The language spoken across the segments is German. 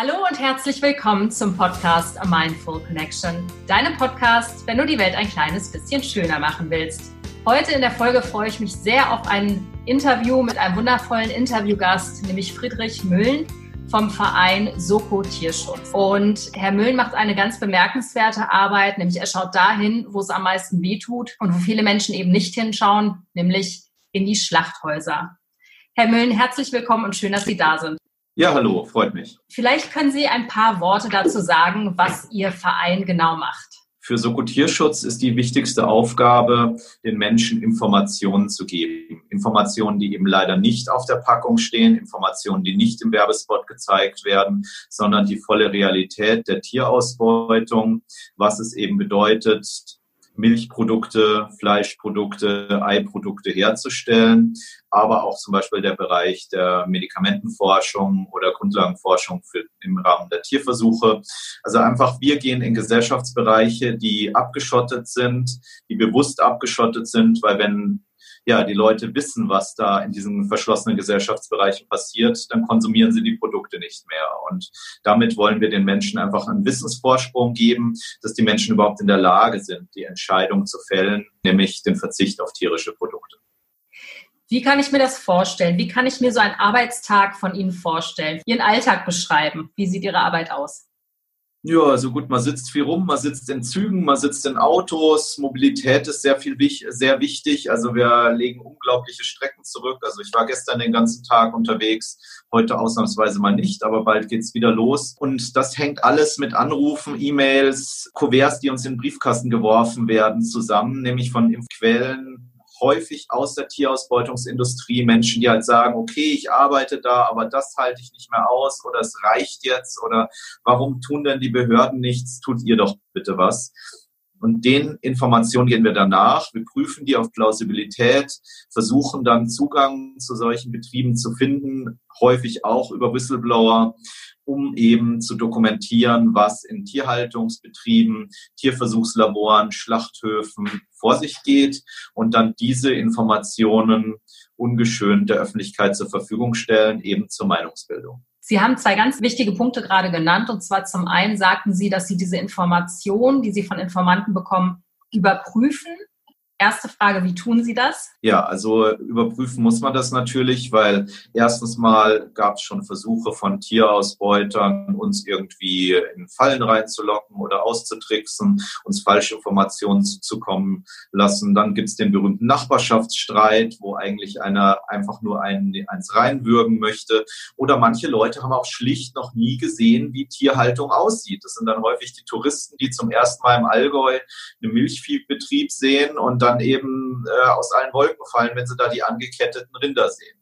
Hallo und herzlich willkommen zum Podcast A Mindful Connection. Deinem Podcast, wenn du die Welt ein kleines bisschen schöner machen willst. Heute in der Folge freue ich mich sehr auf ein Interview mit einem wundervollen Interviewgast, nämlich Friedrich Müllen vom Verein Soko Tierschutz. Und Herr Müllen macht eine ganz bemerkenswerte Arbeit, nämlich er schaut dahin, wo es am meisten wehtut und wo viele Menschen eben nicht hinschauen, nämlich in die Schlachthäuser. Herr Müllen, herzlich willkommen und schön, dass Sie da sind. Ja, hallo, freut mich. Vielleicht können Sie ein paar Worte dazu sagen, was Ihr Verein genau macht. Für Soko Tierschutz ist die wichtigste Aufgabe, den Menschen Informationen zu geben. Informationen, die eben leider nicht auf der Packung stehen, Informationen, die nicht im Werbespot gezeigt werden, sondern die volle Realität der Tierausbeutung, was es eben bedeutet, Milchprodukte, Fleischprodukte, Eiprodukte herzustellen, aber auch zum Beispiel der Bereich der Medikamentenforschung oder Grundlagenforschung für, im Rahmen der Tierversuche. Also einfach, wir gehen in Gesellschaftsbereiche, die abgeschottet sind, die bewusst abgeschottet sind, weil wenn ja, die Leute wissen, was da in diesen verschlossenen Gesellschaftsbereichen passiert, dann konsumieren sie die Produkte nicht mehr. Und damit wollen wir den Menschen einfach einen Wissensvorsprung geben, dass die Menschen überhaupt in der Lage sind, die Entscheidung zu fällen, nämlich den Verzicht auf tierische Produkte. Wie kann ich mir das vorstellen? Wie kann ich mir so einen Arbeitstag von Ihnen vorstellen? Ihren Alltag beschreiben? Wie sieht Ihre Arbeit aus? Ja, also gut, man sitzt viel rum, man sitzt in Zügen, man sitzt in Autos, Mobilität ist sehr viel sehr wichtig. Also wir legen unglaubliche Strecken zurück. Also ich war gestern den ganzen Tag unterwegs, heute ausnahmsweise mal nicht, aber bald geht's wieder los. Und das hängt alles mit Anrufen, E-Mails, Kuverts, die uns in den Briefkasten geworfen werden, zusammen, nämlich von Quellen, häufig aus der Tierausbeutungsindustrie Menschen, die halt sagen, okay, ich arbeite da, aber das halte ich nicht mehr aus oder es reicht jetzt oder warum tun denn die Behörden nichts? Tut ihr doch bitte was. Und den Informationen gehen wir danach. Wir prüfen die auf Plausibilität, versuchen dann Zugang zu solchen Betrieben zu finden, häufig auch über Whistleblower um eben zu dokumentieren, was in Tierhaltungsbetrieben, Tierversuchslaboren, Schlachthöfen vor sich geht und dann diese Informationen ungeschönt der Öffentlichkeit zur Verfügung stellen, eben zur Meinungsbildung. Sie haben zwei ganz wichtige Punkte gerade genannt. Und zwar zum einen sagten Sie, dass Sie diese Informationen, die Sie von Informanten bekommen, überprüfen Erste Frage, wie tun Sie das? Ja, also überprüfen muss man das natürlich, weil erstens mal gab es schon Versuche von Tierausbeutern, uns irgendwie in Fallen reinzulocken oder auszutricksen, uns falsche Informationen zukommen lassen. Dann gibt es den berühmten Nachbarschaftsstreit, wo eigentlich einer einfach nur einen, eins reinwürgen möchte. Oder manche Leute haben auch schlicht noch nie gesehen, wie Tierhaltung aussieht. Das sind dann häufig die Touristen, die zum ersten Mal im Allgäu einen Milchviehbetrieb sehen und dann eben äh, aus allen Wolken fallen, wenn sie da die angeketteten Rinder sehen.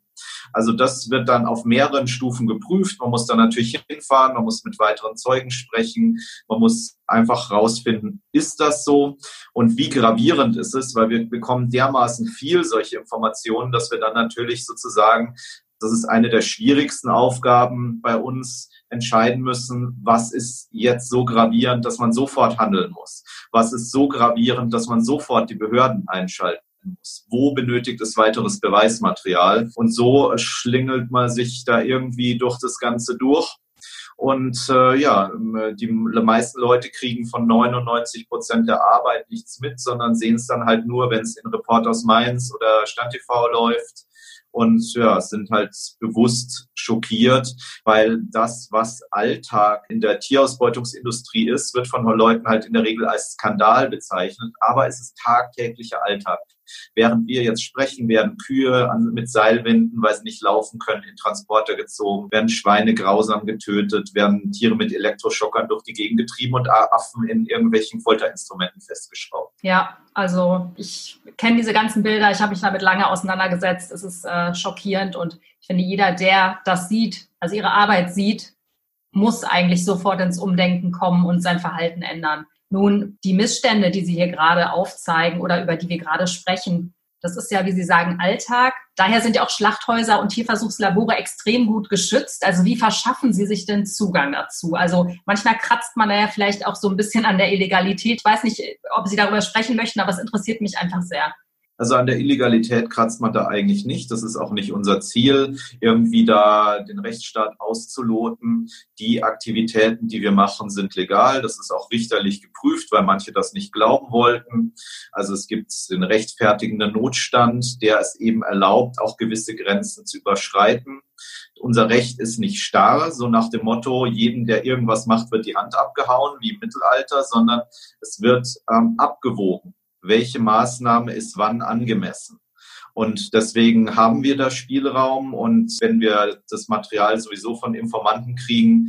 Also das wird dann auf mehreren Stufen geprüft. Man muss da natürlich hinfahren, man muss mit weiteren Zeugen sprechen, man muss einfach rausfinden, ist das so und wie gravierend ist es, weil wir bekommen dermaßen viel solche Informationen, dass wir dann natürlich sozusagen, das ist eine der schwierigsten Aufgaben bei uns, entscheiden müssen, was ist jetzt so gravierend, dass man sofort handeln muss? Was ist so gravierend, dass man sofort die Behörden einschalten muss? Wo benötigt es weiteres Beweismaterial? Und so schlingelt man sich da irgendwie durch das Ganze durch. Und äh, ja, die meisten Leute kriegen von 99 Prozent der Arbeit nichts mit, sondern sehen es dann halt nur, wenn es in Report aus Mainz oder Stand TV läuft und ja, sind halt bewusst schockiert, weil das, was Alltag in der Tierausbeutungsindustrie ist, wird von Leuten halt in der Regel als Skandal bezeichnet, aber es ist tagtäglicher Alltag. Während wir jetzt sprechen, werden Kühe mit Seilwinden, weil sie nicht laufen können, in Transporter gezogen, werden Schweine grausam getötet, werden Tiere mit Elektroschockern durch die Gegend getrieben und Affen in irgendwelchen Folterinstrumenten festgeschraubt. Ja, also ich kenne diese ganzen Bilder, ich habe mich damit lange auseinandergesetzt. Es ist äh, schockierend und ich finde, jeder, der das sieht, also ihre Arbeit sieht, muss eigentlich sofort ins Umdenken kommen und sein Verhalten ändern. Nun, die Missstände, die Sie hier gerade aufzeigen oder über die wir gerade sprechen, das ist ja, wie Sie sagen, Alltag. Daher sind ja auch Schlachthäuser und Tierversuchslabore extrem gut geschützt. Also wie verschaffen Sie sich denn Zugang dazu? Also manchmal kratzt man da ja vielleicht auch so ein bisschen an der Illegalität. Ich weiß nicht, ob Sie darüber sprechen möchten, aber es interessiert mich einfach sehr. Also an der Illegalität kratzt man da eigentlich nicht. Das ist auch nicht unser Ziel, irgendwie da den Rechtsstaat auszuloten. Die Aktivitäten, die wir machen, sind legal. Das ist auch richterlich geprüft, weil manche das nicht glauben wollten. Also es gibt den rechtfertigenden Notstand, der es eben erlaubt, auch gewisse Grenzen zu überschreiten. Unser Recht ist nicht starr, so nach dem Motto, jedem, der irgendwas macht, wird die Hand abgehauen, wie im Mittelalter, sondern es wird ähm, abgewogen welche Maßnahme ist wann angemessen. Und deswegen haben wir da Spielraum. Und wenn wir das Material sowieso von Informanten kriegen,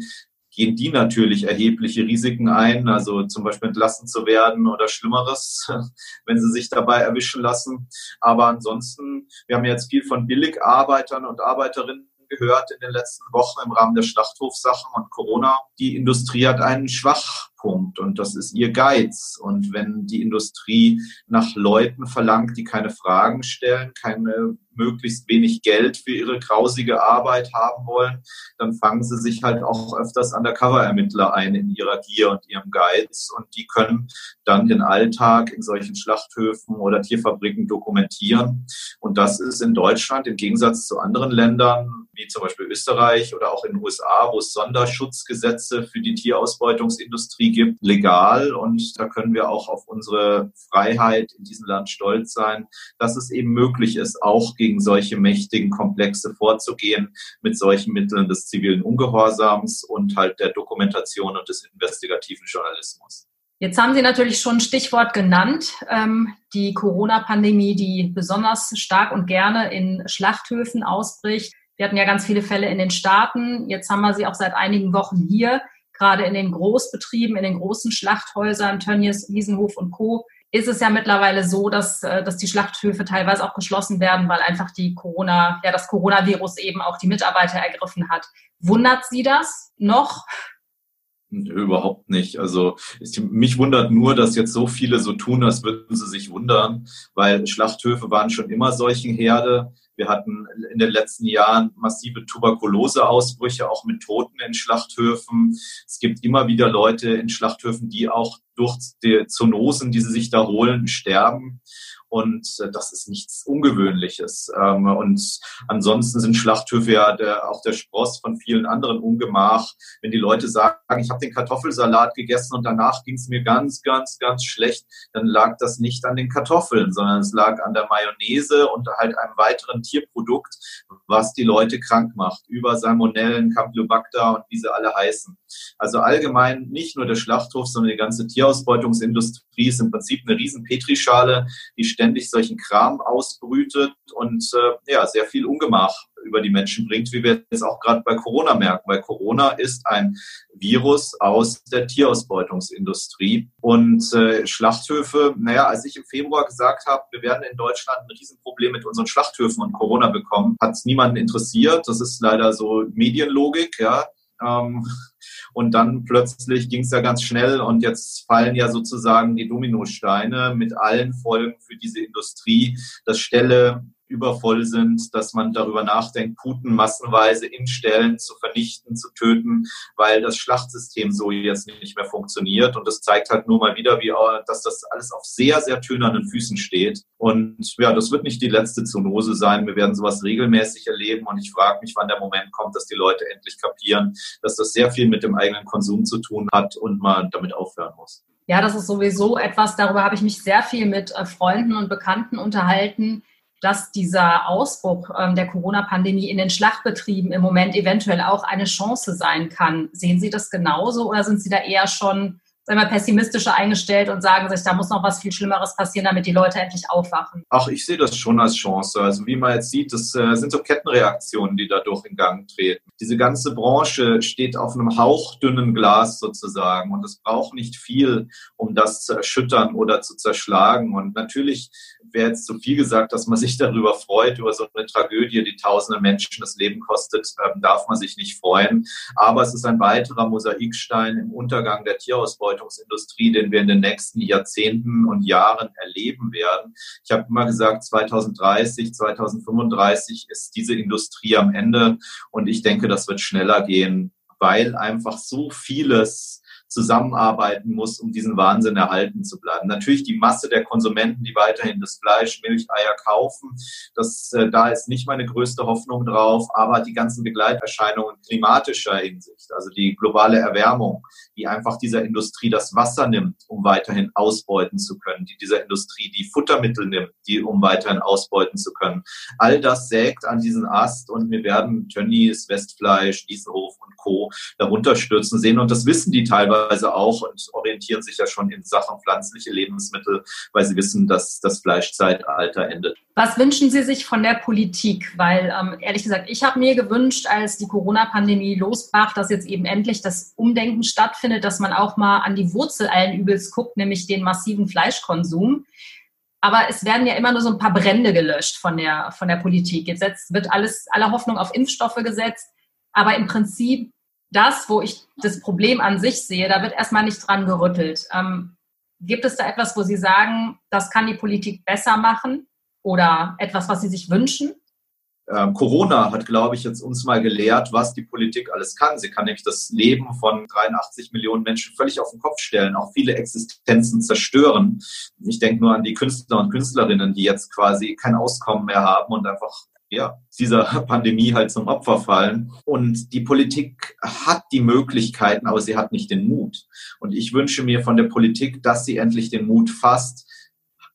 gehen die natürlich erhebliche Risiken ein, also zum Beispiel entlassen zu werden oder Schlimmeres, wenn sie sich dabei erwischen lassen. Aber ansonsten, wir haben jetzt viel von Billigarbeitern und Arbeiterinnen gehört in den letzten Wochen im Rahmen der Schlachthofsachen und Corona. Die Industrie hat einen Schwachpunkt und das ist ihr Geiz. Und wenn die Industrie nach Leuten verlangt, die keine Fragen stellen, keine möglichst wenig Geld für ihre grausige Arbeit haben wollen, dann fangen sie sich halt auch öfters Undercover-Ermittler ein in ihrer Gier und ihrem Geiz und die können dann den Alltag in solchen Schlachthöfen oder Tierfabriken dokumentieren. Und das ist in Deutschland im Gegensatz zu anderen Ländern, wie zum Beispiel Österreich oder auch in den USA, wo es Sonderschutzgesetze für die Tierausbeutungsindustrie gibt, legal. Und da können wir auch auf unsere Freiheit in diesem Land stolz sein, dass es eben möglich ist, auch gegen gegen solche mächtigen Komplexe vorzugehen mit solchen Mitteln des zivilen Ungehorsams und halt der Dokumentation und des investigativen Journalismus. Jetzt haben Sie natürlich schon ein Stichwort genannt, ähm, die Corona-Pandemie, die besonders stark und gerne in Schlachthöfen ausbricht. Wir hatten ja ganz viele Fälle in den Staaten. Jetzt haben wir sie auch seit einigen Wochen hier, gerade in den Großbetrieben, in den großen Schlachthäusern, Tönnies, Wiesenhof und Co ist es ja mittlerweile so, dass, äh, dass die Schlachthöfe teilweise auch geschlossen werden, weil einfach die Corona, ja, das Coronavirus eben auch die Mitarbeiter ergriffen hat. Wundert Sie das noch? Überhaupt nicht. Also ich, mich wundert nur, dass jetzt so viele so tun, als würden sie sich wundern, weil Schlachthöfe waren schon immer solchen Herde. Wir hatten in den letzten Jahren massive Tuberkuloseausbrüche, auch mit Toten in Schlachthöfen. Es gibt immer wieder Leute in Schlachthöfen, die auch durch die Zoonosen, die sie sich da holen, sterben. Und äh, das ist nichts Ungewöhnliches. Ähm, und ansonsten sind Schlachthöfe ja der, auch der Spross von vielen anderen Ungemach. Wenn die Leute sagen, ich habe den Kartoffelsalat gegessen und danach ging es mir ganz, ganz, ganz schlecht, dann lag das nicht an den Kartoffeln, sondern es lag an der Mayonnaise und halt einem weiteren Tierprodukt, was die Leute krank macht, über Salmonellen, Campylobacter und wie sie alle heißen. Also allgemein nicht nur der Schlachthof, sondern die ganze Tierausbeutungsindustrie ist im Prinzip eine riesen Petrischale, die ständig solchen Kram ausbrütet und äh, ja, sehr viel Ungemach über die Menschen bringt, wie wir es auch gerade bei Corona merken, weil Corona ist ein Virus aus der Tierausbeutungsindustrie. Und äh, Schlachthöfe, naja, als ich im Februar gesagt habe, wir werden in Deutschland ein Riesenproblem mit unseren Schlachthöfen und Corona bekommen, hat es niemanden interessiert. Das ist leider so Medienlogik, ja. Ähm, und dann plötzlich ging es ja ganz schnell und jetzt fallen ja sozusagen die Dominosteine mit allen Folgen für diese Industrie, dass Ställe übervoll sind, dass man darüber nachdenkt, Puten massenweise in Stellen zu vernichten, zu töten, weil das Schlachtsystem so jetzt nicht mehr funktioniert. Und das zeigt halt nur mal wieder, wie, dass das alles auf sehr, sehr tönernen Füßen steht. Und ja, das wird nicht die letzte Zoonose sein. Wir werden sowas regelmäßig erleben. Und ich frage mich, wann der Moment kommt, dass die Leute endlich kapieren, dass das sehr viel mit dem eigenen Konsum zu tun hat und man damit aufhören muss. Ja, das ist sowieso etwas, darüber habe ich mich sehr viel mit äh, Freunden und Bekannten unterhalten dass dieser Ausbruch ähm, der Corona-Pandemie in den Schlachtbetrieben im Moment eventuell auch eine Chance sein kann. Sehen Sie das genauso oder sind Sie da eher schon sagen pessimistischer eingestellt und sagen sich, da muss noch was viel Schlimmeres passieren, damit die Leute endlich aufwachen? Ach, ich sehe das schon als Chance. Also wie man jetzt sieht, das äh, sind so Kettenreaktionen, die dadurch in Gang treten. Diese ganze Branche steht auf einem hauchdünnen Glas sozusagen und es braucht nicht viel, um das zu erschüttern oder zu zerschlagen. Und natürlich wäre jetzt zu viel gesagt, dass man sich darüber freut, über so eine Tragödie, die tausende Menschen das Leben kostet, ähm, darf man sich nicht freuen. Aber es ist ein weiterer Mosaikstein im Untergang der Tierausbeutungsindustrie, den wir in den nächsten Jahrzehnten und Jahren erleben werden. Ich habe immer gesagt, 2030, 2035 ist diese Industrie am Ende und ich denke, das wird schneller gehen, weil einfach so vieles zusammenarbeiten muss, um diesen Wahnsinn erhalten zu bleiben. Natürlich die Masse der Konsumenten, die weiterhin das Fleisch, Milch, Eier kaufen, das, äh, da ist nicht meine größte Hoffnung drauf, aber die ganzen Begleiterscheinungen klimatischer Hinsicht, also die globale Erwärmung, die einfach dieser Industrie das Wasser nimmt, um weiterhin ausbeuten zu können, die dieser Industrie die Futtermittel nimmt, die um weiterhin ausbeuten zu können. All das sägt an diesen Ast und wir werden Tönnies, Westfleisch, Diesenhof und Co. darunter stürzen sehen und das wissen die teilweise auch und orientieren sich ja schon in Sachen pflanzliche Lebensmittel, weil sie wissen, dass das Fleischzeitalter endet. Was wünschen Sie sich von der Politik? Weil ähm, ehrlich gesagt, ich habe mir gewünscht, als die Corona-Pandemie losbrach, dass jetzt eben endlich das Umdenken stattfindet, dass man auch mal an die Wurzel allen Übels guckt, nämlich den massiven Fleischkonsum. Aber es werden ja immer nur so ein paar Brände gelöscht von der, von der Politik. Jetzt wird alles, alle Hoffnung auf Impfstoffe gesetzt. Aber im Prinzip das, wo ich das Problem an sich sehe, da wird erstmal nicht dran gerüttelt. Ähm, gibt es da etwas, wo Sie sagen, das kann die Politik besser machen oder etwas, was Sie sich wünschen? Ähm, Corona hat, glaube ich, jetzt uns mal gelehrt, was die Politik alles kann. Sie kann nämlich das Leben von 83 Millionen Menschen völlig auf den Kopf stellen, auch viele Existenzen zerstören. Ich denke nur an die Künstler und Künstlerinnen, die jetzt quasi kein Auskommen mehr haben und einfach ja, dieser Pandemie halt zum Opfer fallen. Und die Politik hat die Möglichkeiten, aber sie hat nicht den Mut. Und ich wünsche mir von der Politik, dass sie endlich den Mut fasst,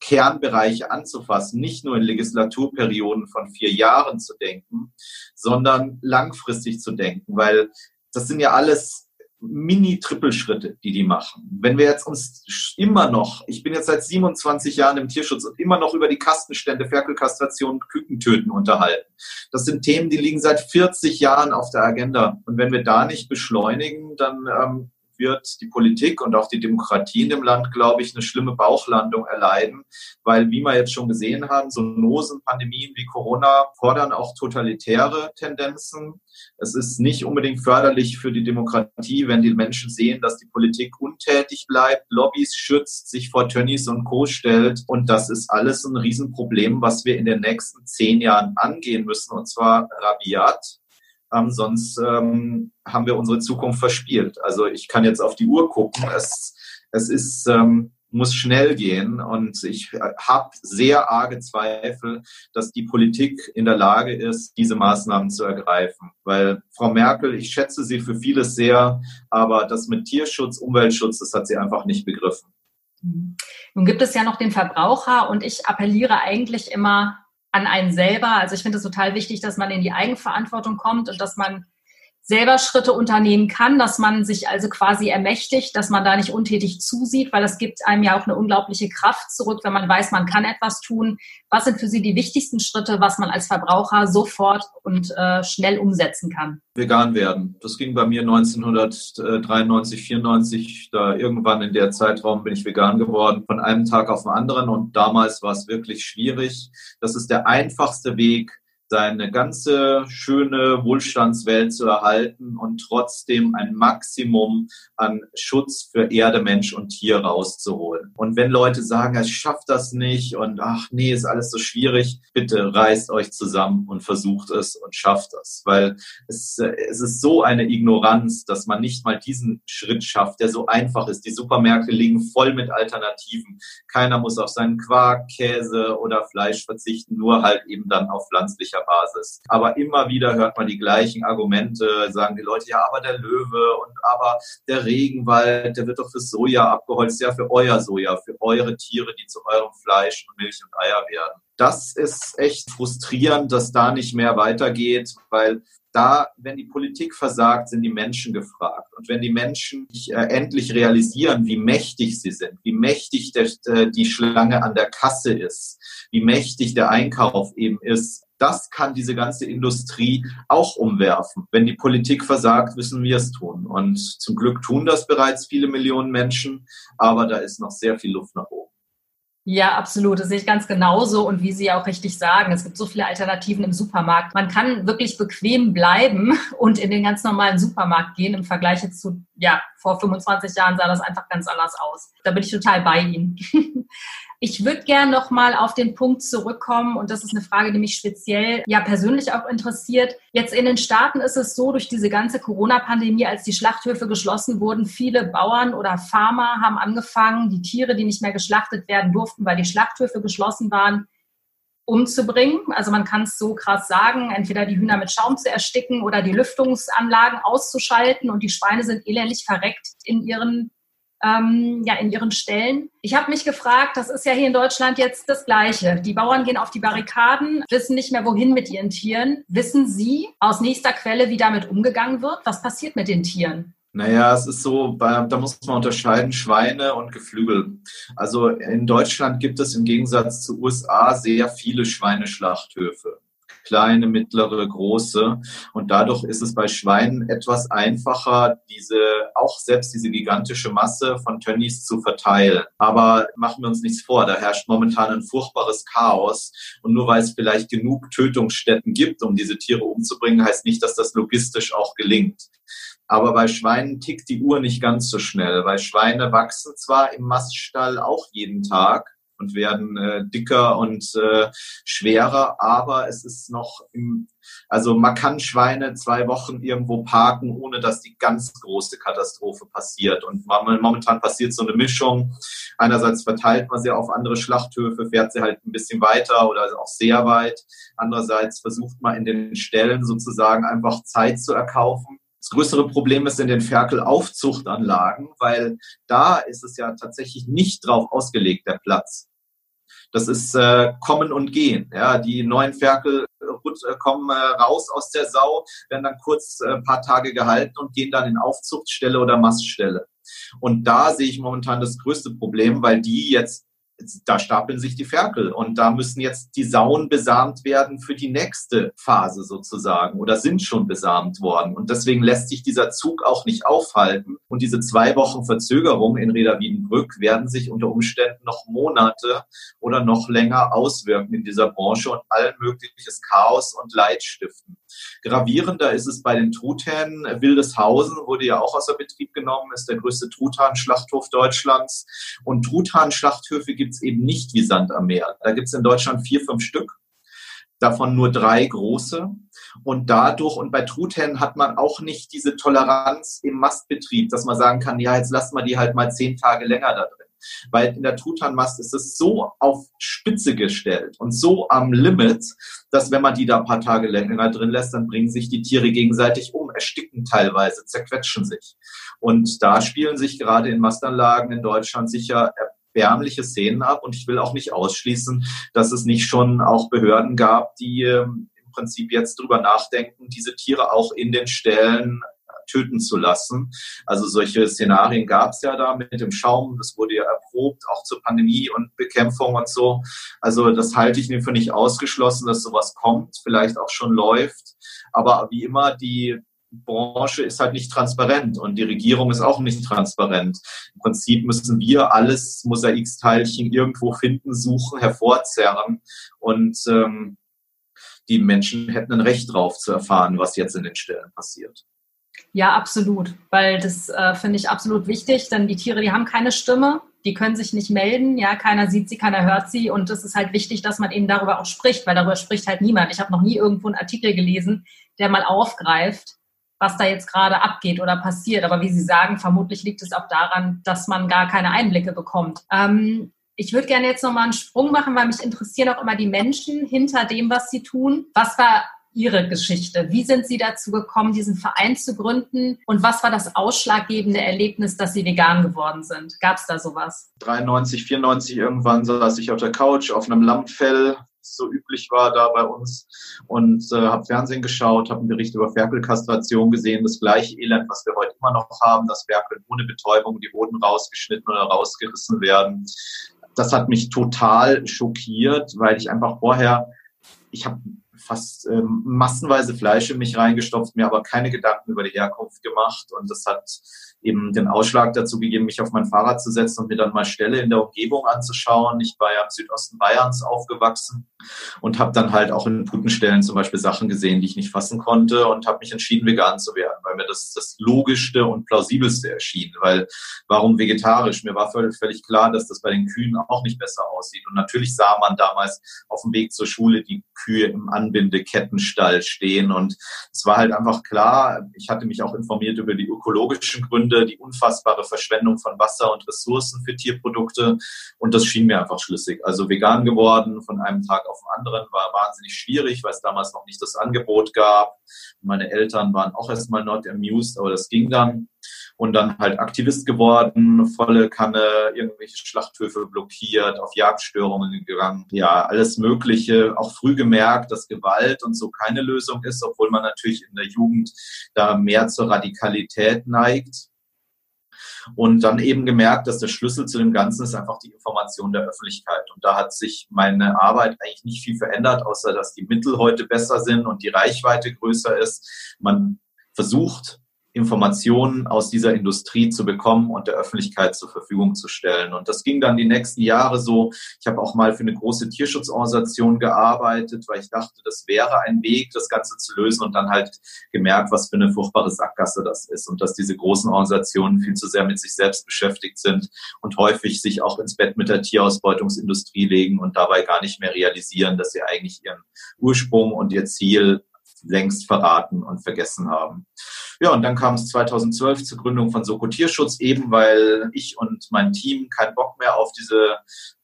Kernbereiche anzufassen, nicht nur in Legislaturperioden von vier Jahren zu denken, sondern langfristig zu denken, weil das sind ja alles Mini-Trippelschritte, die die machen. Wenn wir jetzt uns immer noch, ich bin jetzt seit 27 Jahren im Tierschutz und immer noch über die Kastenstände, Ferkelkastration, Kükentöten unterhalten. Das sind Themen, die liegen seit 40 Jahren auf der Agenda. Und wenn wir da nicht beschleunigen, dann ähm, wird die Politik und auch die Demokratie in dem Land, glaube ich, eine schlimme Bauchlandung erleiden, weil, wie wir jetzt schon gesehen haben, so Nosen, Pandemien wie Corona fordern auch totalitäre Tendenzen. Es ist nicht unbedingt förderlich für die Demokratie, wenn die Menschen sehen, dass die Politik untätig bleibt, Lobbys schützt, sich vor Tönnies und Co. stellt. Und das ist alles ein Riesenproblem, was wir in den nächsten zehn Jahren angehen müssen, und zwar rabiat ähm, sonst ähm, haben wir unsere Zukunft verspielt. Also ich kann jetzt auf die Uhr gucken. Es, es ist, ähm, muss schnell gehen und ich habe sehr arge Zweifel, dass die Politik in der Lage ist, diese Maßnahmen zu ergreifen. Weil Frau Merkel, ich schätze sie für vieles sehr, aber das mit Tierschutz, Umweltschutz, das hat sie einfach nicht begriffen. Nun gibt es ja noch den Verbraucher und ich appelliere eigentlich immer an einen selber. Also ich finde es total wichtig, dass man in die Eigenverantwortung kommt und dass man selber Schritte unternehmen kann, dass man sich also quasi ermächtigt, dass man da nicht untätig zusieht, weil das gibt einem ja auch eine unglaubliche Kraft zurück, wenn man weiß, man kann etwas tun. Was sind für Sie die wichtigsten Schritte, was man als Verbraucher sofort und äh, schnell umsetzen kann? Vegan werden. Das ging bei mir 1993, 94, da irgendwann in der Zeitraum bin ich vegan geworden, von einem Tag auf den anderen und damals war es wirklich schwierig. Das ist der einfachste Weg, seine ganze schöne Wohlstandswelt zu erhalten und trotzdem ein Maximum an Schutz für Erde, Mensch und Tier rauszuholen. Und wenn Leute sagen, ich schaffe das nicht und ach nee, ist alles so schwierig, bitte reißt euch zusammen und versucht es und schafft es, weil es, es ist so eine Ignoranz, dass man nicht mal diesen Schritt schafft, der so einfach ist. Die Supermärkte liegen voll mit Alternativen. Keiner muss auf seinen Quark, Käse oder Fleisch verzichten, nur halt eben dann auf pflanzlicher Basis. Aber immer wieder hört man die gleichen Argumente, sagen die Leute, ja, aber der Löwe und aber der Regenwald, der wird doch für Soja abgeholzt, ja, für euer Soja, für eure Tiere, die zu eurem Fleisch und Milch und Eier werden. Das ist echt frustrierend, dass da nicht mehr weitergeht, weil da, wenn die Politik versagt, sind die Menschen gefragt. Und wenn die Menschen äh, endlich realisieren, wie mächtig sie sind, wie mächtig der, äh, die Schlange an der Kasse ist, wie mächtig der Einkauf eben ist, das kann diese ganze Industrie auch umwerfen. Wenn die Politik versagt, müssen wir es tun. Und zum Glück tun das bereits viele Millionen Menschen, aber da ist noch sehr viel Luft nach oben. Ja, absolut. Das sehe ich ganz genauso. Und wie Sie auch richtig sagen, es gibt so viele Alternativen im Supermarkt. Man kann wirklich bequem bleiben und in den ganz normalen Supermarkt gehen im Vergleich zu ja, vor 25 Jahren sah das einfach ganz anders aus. Da bin ich total bei Ihnen. Ich würde gern noch mal auf den Punkt zurückkommen und das ist eine Frage, die mich speziell ja persönlich auch interessiert. Jetzt in den Staaten ist es so, durch diese ganze Corona-Pandemie, als die Schlachthöfe geschlossen wurden, viele Bauern oder Farmer haben angefangen, die Tiere, die nicht mehr geschlachtet werden durften, weil die Schlachthöfe geschlossen waren, umzubringen. Also man kann es so krass sagen, entweder die Hühner mit Schaum zu ersticken oder die Lüftungsanlagen auszuschalten und die Schweine sind elendig verreckt in ihren ähm, ja, in ihren Stellen. Ich habe mich gefragt, das ist ja hier in Deutschland jetzt das Gleiche. Die Bauern gehen auf die Barrikaden, wissen nicht mehr, wohin mit ihren Tieren. Wissen Sie aus nächster Quelle, wie damit umgegangen wird? Was passiert mit den Tieren? Naja, es ist so, da muss man unterscheiden Schweine und Geflügel. Also in Deutschland gibt es im Gegensatz zu USA sehr viele Schweineschlachthöfe kleine, mittlere, große. Und dadurch ist es bei Schweinen etwas einfacher, diese, auch selbst diese gigantische Masse von Tönnies zu verteilen. Aber machen wir uns nichts vor, da herrscht momentan ein furchtbares Chaos. Und nur weil es vielleicht genug Tötungsstätten gibt, um diese Tiere umzubringen, heißt nicht, dass das logistisch auch gelingt. Aber bei Schweinen tickt die Uhr nicht ganz so schnell, weil Schweine wachsen zwar im Maststall auch jeden Tag, und werden äh, dicker und äh, schwerer, aber es ist noch im, also man kann Schweine zwei Wochen irgendwo parken, ohne dass die ganz große Katastrophe passiert. Und momentan passiert so eine Mischung. Einerseits verteilt man sie auf andere Schlachthöfe, fährt sie halt ein bisschen weiter oder auch sehr weit. Andererseits versucht man in den Stellen sozusagen einfach Zeit zu erkaufen das größere Problem ist in den Ferkelaufzuchtanlagen, weil da ist es ja tatsächlich nicht drauf ausgelegt, der Platz. Das ist äh, Kommen und Gehen. Ja, die neuen Ferkel äh, kommen äh, raus aus der Sau, werden dann kurz äh, ein paar Tage gehalten und gehen dann in Aufzuchtstelle oder Maststelle. Und da sehe ich momentan das größte Problem, weil die jetzt da stapeln sich die Ferkel und da müssen jetzt die Sauen besamt werden für die nächste Phase sozusagen oder sind schon besamt worden. Und deswegen lässt sich dieser Zug auch nicht aufhalten. Und diese zwei Wochen Verzögerung in Reda Wiedenbrück werden sich unter Umständen noch Monate oder noch länger auswirken in dieser Branche und allen mögliches Chaos und Leid stiften. Gravierender ist es bei den Truthähnen. Wildeshausen wurde ja auch außer Betrieb genommen, ist der größte Truthahn-Schlachthof Deutschlands. Und Truthahn-Schlachthöfe gibt es eben nicht wie Sand am Meer. Da gibt es in Deutschland vier, fünf Stück davon nur drei große. Und dadurch, und bei Truthähnen hat man auch nicht diese Toleranz im Mastbetrieb, dass man sagen kann, ja, jetzt lassen wir die halt mal zehn Tage länger da drin. Weil in der Truthahnmast ist es so auf Spitze gestellt und so am Limit, dass wenn man die da ein paar Tage länger drin lässt, dann bringen sich die Tiere gegenseitig um, ersticken teilweise, zerquetschen sich. Und da spielen sich gerade in Mastanlagen in Deutschland sicher erbärmliche Szenen ab. Und ich will auch nicht ausschließen, dass es nicht schon auch Behörden gab, die ähm, im Prinzip jetzt drüber nachdenken, diese Tiere auch in den Stellen töten zu lassen. Also solche Szenarien gab es ja da mit dem Schaum, das wurde ja erprobt, auch zur Pandemie und Bekämpfung und so. Also das halte ich für nicht ausgeschlossen, dass sowas kommt, vielleicht auch schon läuft. Aber wie immer, die Branche ist halt nicht transparent und die Regierung ist auch nicht transparent. Im Prinzip müssen wir alles Mosaiksteilchen irgendwo finden, suchen, hervorzerren und ähm, die Menschen hätten ein Recht drauf zu erfahren, was jetzt in den Stellen passiert. Ja, absolut, weil das äh, finde ich absolut wichtig, denn die Tiere, die haben keine Stimme, die können sich nicht melden, ja, keiner sieht sie, keiner hört sie und es ist halt wichtig, dass man eben darüber auch spricht, weil darüber spricht halt niemand. Ich habe noch nie irgendwo einen Artikel gelesen, der mal aufgreift, was da jetzt gerade abgeht oder passiert. Aber wie Sie sagen, vermutlich liegt es auch daran, dass man gar keine Einblicke bekommt. Ähm, ich würde gerne jetzt nochmal einen Sprung machen, weil mich interessieren auch immer die Menschen hinter dem, was sie tun. Was war Ihre Geschichte? Wie sind Sie dazu gekommen, diesen Verein zu gründen? Und was war das ausschlaggebende Erlebnis, dass Sie vegan geworden sind? Gab es da sowas? 93, 94 irgendwann saß ich auf der Couch auf einem Lammfell, so üblich war da bei uns und äh, habe Fernsehen geschaut, habe einen Bericht über Ferkelkastration gesehen, das gleiche Elend, was wir heute immer noch haben, dass Ferkel ohne Betäubung die Hoden rausgeschnitten oder rausgerissen werden. Das hat mich total schockiert, weil ich einfach vorher, ich habe fast ähm, massenweise Fleisch in mich reingestopft, mir aber keine Gedanken über die Herkunft gemacht. Und das hat eben den Ausschlag dazu gegeben, mich auf mein Fahrrad zu setzen und mir dann mal Ställe in der Umgebung anzuschauen. Ich war ja im Südosten Bayerns aufgewachsen und habe dann halt auch in Putenstellen zum Beispiel Sachen gesehen, die ich nicht fassen konnte und habe mich entschieden, vegan zu werden, weil mir das das logischste und plausibelste erschien. Weil warum vegetarisch? Mir war völlig, völlig klar, dass das bei den Kühen auch nicht besser aussieht. Und natürlich sah man damals auf dem Weg zur Schule die Kühe im Anbindekettenstall stehen und es war halt einfach klar, ich hatte mich auch informiert über die ökologischen Gründe, Gründe, die unfassbare Verschwendung von Wasser und Ressourcen für Tierprodukte. Und das schien mir einfach schlüssig. Also vegan geworden von einem Tag auf den anderen war wahnsinnig schwierig, weil es damals noch nicht das Angebot gab. Meine Eltern waren auch erstmal not amused, aber das ging dann. Und dann halt Aktivist geworden, volle Kanne, irgendwelche Schlachthöfe blockiert, auf Jagdstörungen gegangen. Ja, alles Mögliche. Auch früh gemerkt, dass Gewalt und so keine Lösung ist, obwohl man natürlich in der Jugend da mehr zur Radikalität neigt und dann eben gemerkt, dass der Schlüssel zu dem Ganzen ist einfach die Information der Öffentlichkeit. Und da hat sich meine Arbeit eigentlich nicht viel verändert, außer dass die Mittel heute besser sind und die Reichweite größer ist. Man versucht Informationen aus dieser Industrie zu bekommen und der Öffentlichkeit zur Verfügung zu stellen. Und das ging dann die nächsten Jahre so. Ich habe auch mal für eine große Tierschutzorganisation gearbeitet, weil ich dachte, das wäre ein Weg, das Ganze zu lösen und dann halt gemerkt, was für eine furchtbare Sackgasse das ist und dass diese großen Organisationen viel zu sehr mit sich selbst beschäftigt sind und häufig sich auch ins Bett mit der Tierausbeutungsindustrie legen und dabei gar nicht mehr realisieren, dass sie eigentlich ihren Ursprung und ihr Ziel längst verraten und vergessen haben. Ja, und dann kam es 2012 zur Gründung von Soko Tierschutz, eben weil ich und mein Team keinen Bock mehr auf diese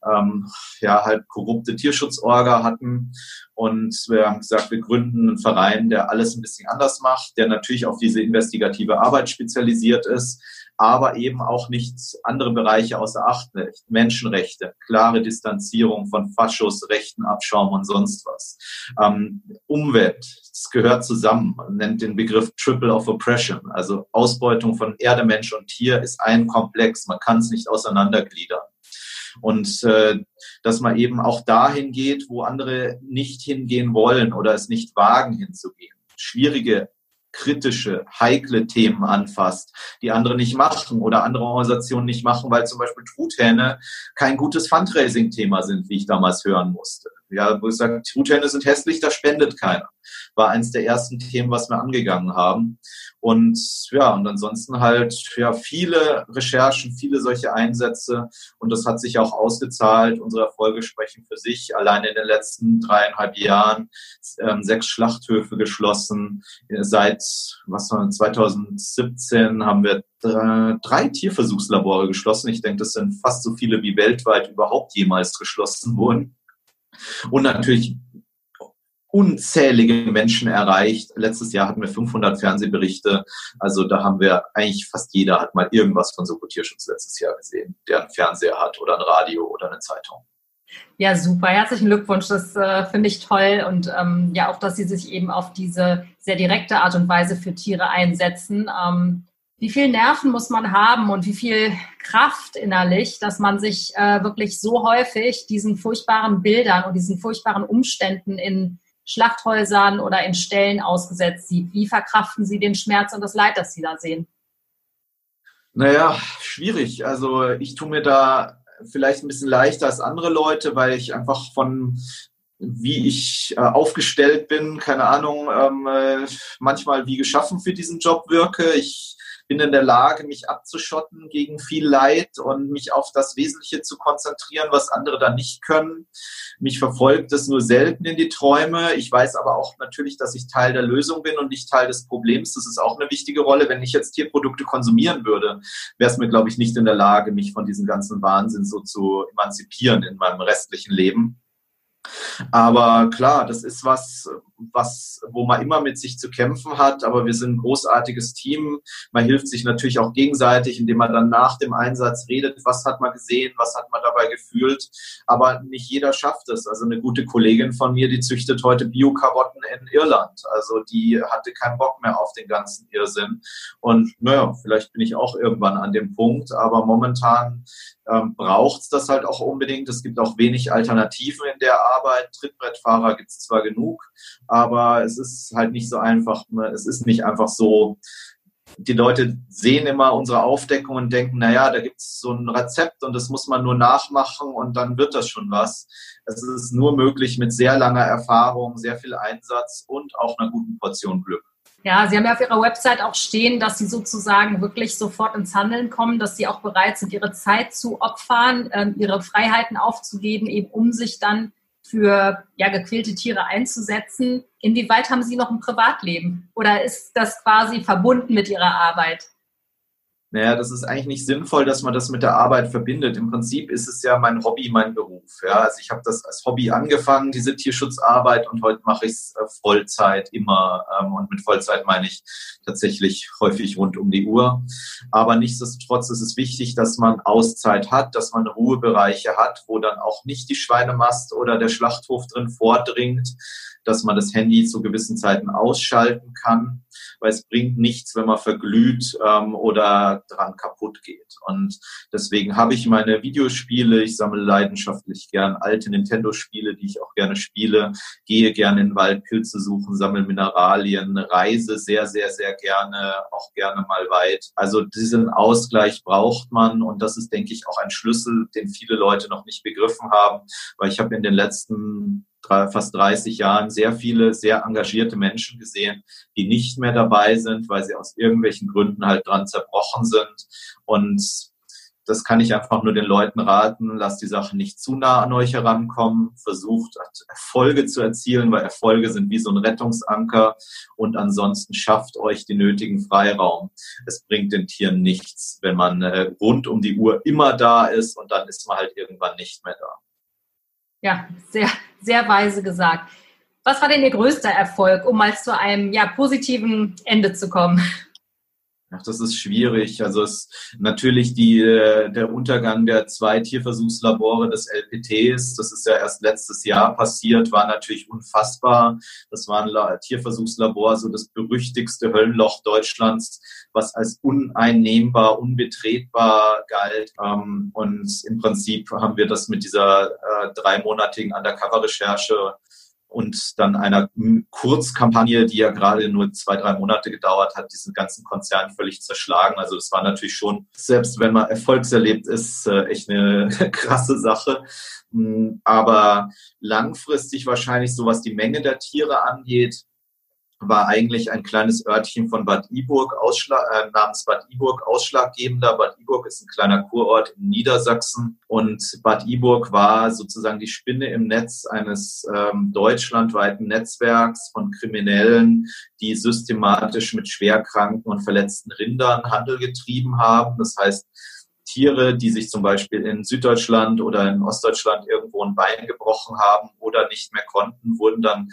ähm, ja halt korrupte Tierschutzorga hatten. Und wir haben gesagt, wir gründen einen Verein, der alles ein bisschen anders macht, der natürlich auf diese investigative Arbeit spezialisiert ist, aber eben auch nicht andere Bereiche außer Acht lässt. Menschenrechte, klare Distanzierung von Faschos, Rechten, Abschaum und sonst was. Ähm, Umwelt, es gehört zusammen. Man nennt den Begriff Triple of Oppression. Also Ausbeutung von Erde, Mensch und Tier ist ein Komplex. Man kann es nicht auseinandergliedern. Und äh, dass man eben auch dahin geht, wo andere nicht hingehen wollen oder es nicht wagen hinzugehen. Schwierige kritische, heikle Themen anfasst, die andere nicht machen oder andere Organisationen nicht machen, weil zum Beispiel Truthähne kein gutes Fundraising-Thema sind, wie ich damals hören musste. Ja, wo ich sage, Truthähne sind hässlich, da spendet keiner. War eins der ersten Themen, was wir angegangen haben. Und ja, und ansonsten halt ja viele Recherchen, viele solche Einsätze und das hat sich auch ausgezahlt. Unsere Erfolge sprechen für sich. Allein in den letzten dreieinhalb Jahren ähm, sechs Schlachthöfe geschlossen. Seit was war 2017 haben wir drei, drei Tierversuchslabore geschlossen. Ich denke, das sind fast so viele wie weltweit überhaupt jemals geschlossen wurden. Und natürlich unzählige Menschen erreicht. Letztes Jahr hatten wir 500 Fernsehberichte. Also da haben wir eigentlich fast jeder hat mal irgendwas von Soko Tierschutz letztes Jahr gesehen, der einen Fernseher hat oder ein Radio oder eine Zeitung. Ja, super. Herzlichen Glückwunsch. Das äh, finde ich toll. Und ähm, ja, auch, dass Sie sich eben auf diese sehr direkte Art und Weise für Tiere einsetzen. Ähm, wie viel Nerven muss man haben und wie viel Kraft innerlich, dass man sich äh, wirklich so häufig diesen furchtbaren Bildern und diesen furchtbaren Umständen in Schlachthäusern oder in Ställen ausgesetzt sieht. Wie verkraften Sie den Schmerz und das Leid, das Sie da sehen? Naja, schwierig. Also ich tue mir da vielleicht ein bisschen leichter als andere Leute, weil ich einfach von wie ich äh, aufgestellt bin, keine Ahnung, ähm, äh, manchmal wie geschaffen für diesen Job wirke. Ich bin in der Lage, mich abzuschotten gegen viel Leid und mich auf das Wesentliche zu konzentrieren, was andere da nicht können. Mich verfolgt es nur selten in die Träume. Ich weiß aber auch natürlich, dass ich Teil der Lösung bin und nicht Teil des Problems. Das ist auch eine wichtige Rolle. Wenn ich jetzt Tierprodukte konsumieren würde, wäre es mir, glaube ich, nicht in der Lage, mich von diesem ganzen Wahnsinn so zu emanzipieren in meinem restlichen Leben. Aber klar, das ist was, was, wo man immer mit sich zu kämpfen hat. Aber wir sind ein großartiges Team. Man hilft sich natürlich auch gegenseitig, indem man dann nach dem Einsatz redet, was hat man gesehen, was hat man dabei gefühlt. Aber nicht jeder schafft es. Also eine gute Kollegin von mir, die züchtet heute Bio-Karotten in Irland. Also die hatte keinen Bock mehr auf den ganzen Irrsinn. Und naja, vielleicht bin ich auch irgendwann an dem Punkt. Aber momentan ähm, braucht es das halt auch unbedingt. Es gibt auch wenig Alternativen in der Arbeit. Trittbrettfahrer gibt es zwar genug aber es ist halt nicht so einfach. Ne? Es ist nicht einfach so, die Leute sehen immer unsere Aufdeckung und denken, naja, da gibt es so ein Rezept und das muss man nur nachmachen und dann wird das schon was. Es ist nur möglich mit sehr langer Erfahrung, sehr viel Einsatz und auch einer guten Portion Glück. Ja, Sie haben ja auf Ihrer Website auch stehen, dass Sie sozusagen wirklich sofort ins Handeln kommen, dass Sie auch bereit sind, Ihre Zeit zu opfern, ähm, Ihre Freiheiten aufzugeben, eben um sich dann für ja, gequälte Tiere einzusetzen. Inwieweit haben Sie noch ein Privatleben oder ist das quasi verbunden mit Ihrer Arbeit? Naja, das ist eigentlich nicht sinnvoll, dass man das mit der Arbeit verbindet. Im Prinzip ist es ja mein Hobby, mein Beruf. Ja, also ich habe das als Hobby angefangen, diese Tierschutzarbeit, und heute mache ich es äh, Vollzeit immer. Ähm, und mit Vollzeit meine ich tatsächlich häufig rund um die Uhr. Aber nichtsdestotrotz ist es wichtig, dass man Auszeit hat, dass man Ruhebereiche hat, wo dann auch nicht die Schweinemast oder der Schlachthof drin vordringt, dass man das Handy zu gewissen Zeiten ausschalten kann, weil es bringt nichts, wenn man verglüht ähm, oder dran kaputt geht. Und deswegen habe ich meine Videospiele, ich sammle leidenschaftlich gern alte Nintendo-Spiele, die ich auch gerne spiele, gehe gerne in den Wald Pilze suchen, sammle Mineralien, reise sehr, sehr, sehr gerne, auch gerne mal weit. Also diesen Ausgleich braucht man und das ist, denke ich, auch ein Schlüssel, den viele Leute noch nicht begriffen haben, weil ich habe in den letzten fast 30 Jahren sehr viele sehr engagierte Menschen gesehen, die nicht mehr dabei sind, weil sie aus irgendwelchen Gründen halt dran zerbrochen sind. Und das kann ich einfach nur den Leuten raten. Lasst die Sache nicht zu nah an euch herankommen. Versucht Erfolge zu erzielen, weil Erfolge sind wie so ein Rettungsanker. Und ansonsten schafft euch den nötigen Freiraum. Es bringt den Tieren nichts, wenn man äh, rund um die Uhr immer da ist und dann ist man halt irgendwann nicht mehr da. Ja, sehr, sehr weise gesagt. Was war denn Ihr größter Erfolg, um mal zu einem ja, positiven Ende zu kommen? Ach, das ist schwierig. Also es natürlich die, äh, der Untergang der zwei Tierversuchslabore des LPTs, das ist ja erst letztes Jahr passiert, war natürlich unfassbar. Das war ein Tierversuchslabor, so das berüchtigste Höllenloch Deutschlands, was als uneinnehmbar, unbetretbar galt. Ähm, und im Prinzip haben wir das mit dieser äh, dreimonatigen Undercover-Recherche und dann einer Kurzkampagne, die ja gerade nur zwei, drei Monate gedauert hat, diesen ganzen Konzern völlig zerschlagen. Also das war natürlich schon, selbst wenn man erfolgserlebt ist, äh, echt eine krasse Sache. Hm, aber langfristig wahrscheinlich so, was die Menge der Tiere angeht, war eigentlich ein kleines Örtchen von Bad Iburg äh, namens Bad Iburg ausschlaggebender. Bad Iburg ist ein kleiner Kurort in Niedersachsen und Bad Iburg war sozusagen die Spinne im Netz eines ähm, deutschlandweiten Netzwerks von Kriminellen, die systematisch mit schwerkranken und verletzten Rindern Handel getrieben haben. Das heißt, Tiere, die sich zum Beispiel in Süddeutschland oder in Ostdeutschland irgendwo ein Bein gebrochen haben oder nicht mehr konnten, wurden dann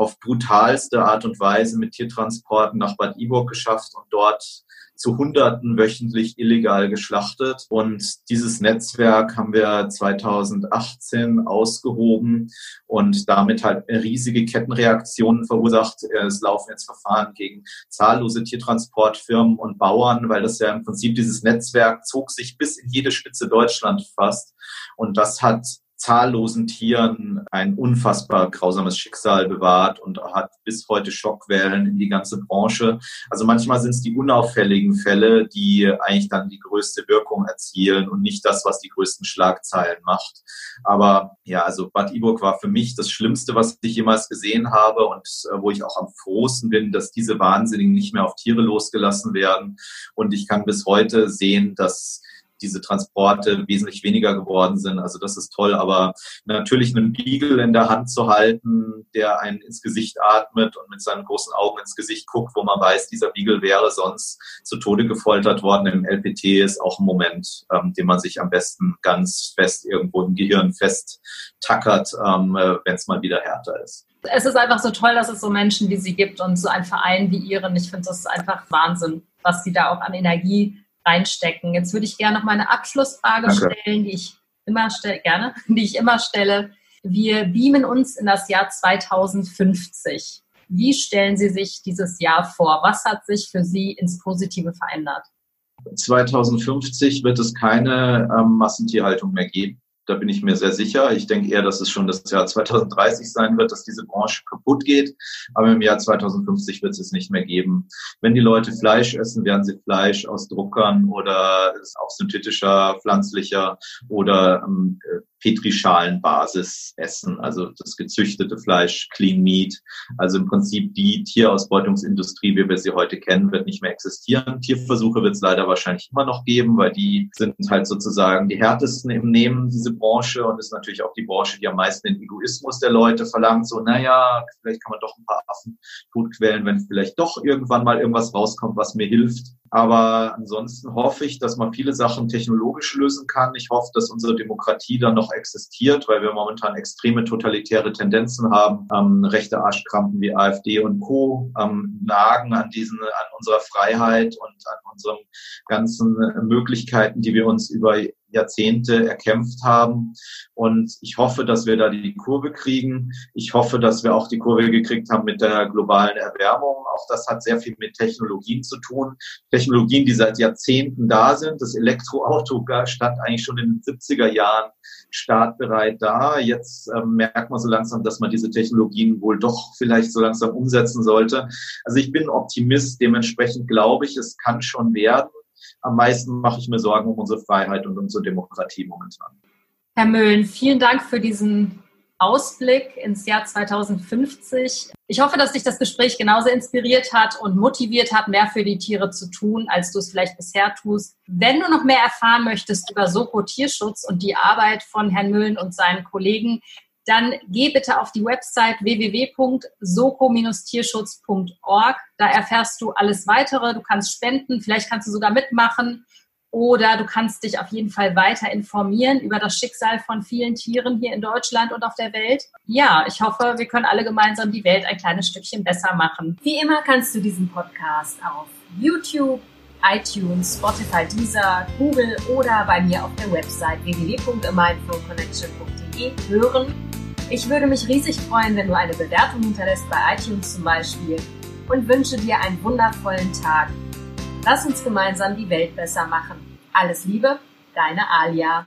auf brutalste Art und Weise mit Tiertransporten nach Bad Iburg geschafft und dort zu Hunderten wöchentlich illegal geschlachtet. Und dieses Netzwerk haben wir 2018 ausgehoben und damit halt riesige Kettenreaktionen verursacht. Es laufen jetzt Verfahren gegen zahllose Tiertransportfirmen und Bauern, weil das ja im Prinzip dieses Netzwerk zog sich bis in jede Spitze Deutschland fast. Und das hat zahllosen Tieren ein unfassbar grausames Schicksal bewahrt und hat bis heute Schockwellen in die ganze Branche. Also manchmal sind es die unauffälligen Fälle, die eigentlich dann die größte Wirkung erzielen und nicht das, was die größten Schlagzeilen macht. Aber ja, also Bad Iburg war für mich das Schlimmste, was ich jemals gesehen habe und äh, wo ich auch am frohsten bin, dass diese Wahnsinnigen nicht mehr auf Tiere losgelassen werden. Und ich kann bis heute sehen, dass diese Transporte wesentlich weniger geworden sind. Also das ist toll, aber natürlich einen Beagle in der Hand zu halten, der einen ins Gesicht atmet und mit seinen großen Augen ins Gesicht guckt, wo man weiß, dieser Beagle wäre sonst zu Tode gefoltert worden im LPT, ist auch ein Moment, ähm, den man sich am besten ganz fest irgendwo im Gehirn festtackert, ähm, äh, wenn es mal wieder härter ist es ist einfach so toll, dass es so Menschen wie Sie gibt und so ein Verein wie Ihren. Ich finde das einfach Wahnsinn, was Sie da auch an Energie reinstecken. Jetzt würde ich gerne noch mal eine Abschlussfrage Danke. stellen, die ich immer stelle, gerne, die ich immer stelle. Wir beamen uns in das Jahr 2050. Wie stellen Sie sich dieses Jahr vor? Was hat sich für Sie ins Positive verändert? 2050 wird es keine ähm, Massentierhaltung mehr geben. Da bin ich mir sehr sicher. Ich denke eher, dass es schon das Jahr 2030 sein wird, dass diese Branche kaputt geht. Aber im Jahr 2050 wird es es nicht mehr geben. Wenn die Leute Fleisch essen, werden sie Fleisch aus Druckern oder auf synthetischer, pflanzlicher oder ähm, Petrischalenbasis essen, also das gezüchtete Fleisch, Clean Meat. Also im Prinzip die Tierausbeutungsindustrie, wie wir sie heute kennen, wird nicht mehr existieren. Tierversuche wird es leider wahrscheinlich immer noch geben, weil die sind halt sozusagen die härtesten im Nehmen, diese Branche, und ist natürlich auch die Branche, die am meisten den Egoismus der Leute verlangt. So, naja, vielleicht kann man doch ein paar Affen gut quälen, wenn vielleicht doch irgendwann mal irgendwas rauskommt, was mir hilft. Aber ansonsten hoffe ich, dass man viele Sachen technologisch lösen kann. Ich hoffe, dass unsere Demokratie dann noch existiert, weil wir momentan extreme totalitäre Tendenzen haben. Ähm, rechte Arschkrampen wie AfD und Co. Ähm, nagen an diesen, an unserer Freiheit und an unseren ganzen Möglichkeiten, die wir uns über Jahrzehnte erkämpft haben. Und ich hoffe, dass wir da die Kurve kriegen. Ich hoffe, dass wir auch die Kurve gekriegt haben mit der globalen Erwärmung. Auch das hat sehr viel mit Technologien zu tun. Technologien, die seit Jahrzehnten da sind. Das Elektroauto stand eigentlich schon in den 70er Jahren startbereit da. Jetzt ähm, merkt man so langsam, dass man diese Technologien wohl doch vielleicht so langsam umsetzen sollte. Also ich bin Optimist. Dementsprechend glaube ich, es kann schon werden am meisten mache ich mir Sorgen um unsere Freiheit und unsere Demokratie momentan. Herr Möhlen, vielen Dank für diesen Ausblick ins Jahr 2050. Ich hoffe, dass dich das Gespräch genauso inspiriert hat und motiviert hat, mehr für die Tiere zu tun, als du es vielleicht bisher tust. Wenn du noch mehr erfahren möchtest über Soko Tierschutz und die Arbeit von Herrn Möhlen und seinen Kollegen, dann geh bitte auf die Website www.soko-tierschutz.org. Da erfährst du alles weitere. Du kannst spenden, vielleicht kannst du sogar mitmachen oder du kannst dich auf jeden Fall weiter informieren über das Schicksal von vielen Tieren hier in Deutschland und auf der Welt. Ja, ich hoffe, wir können alle gemeinsam die Welt ein kleines Stückchen besser machen. Wie immer kannst du diesen Podcast auf YouTube, iTunes, Spotify, Deezer, Google oder bei mir auf der Website www.mindfulconnection.de hören ich würde mich riesig freuen, wenn du eine Bewertung hinterlässt bei iTunes zum Beispiel und wünsche dir einen wundervollen Tag. Lass uns gemeinsam die Welt besser machen. Alles Liebe, deine Alia.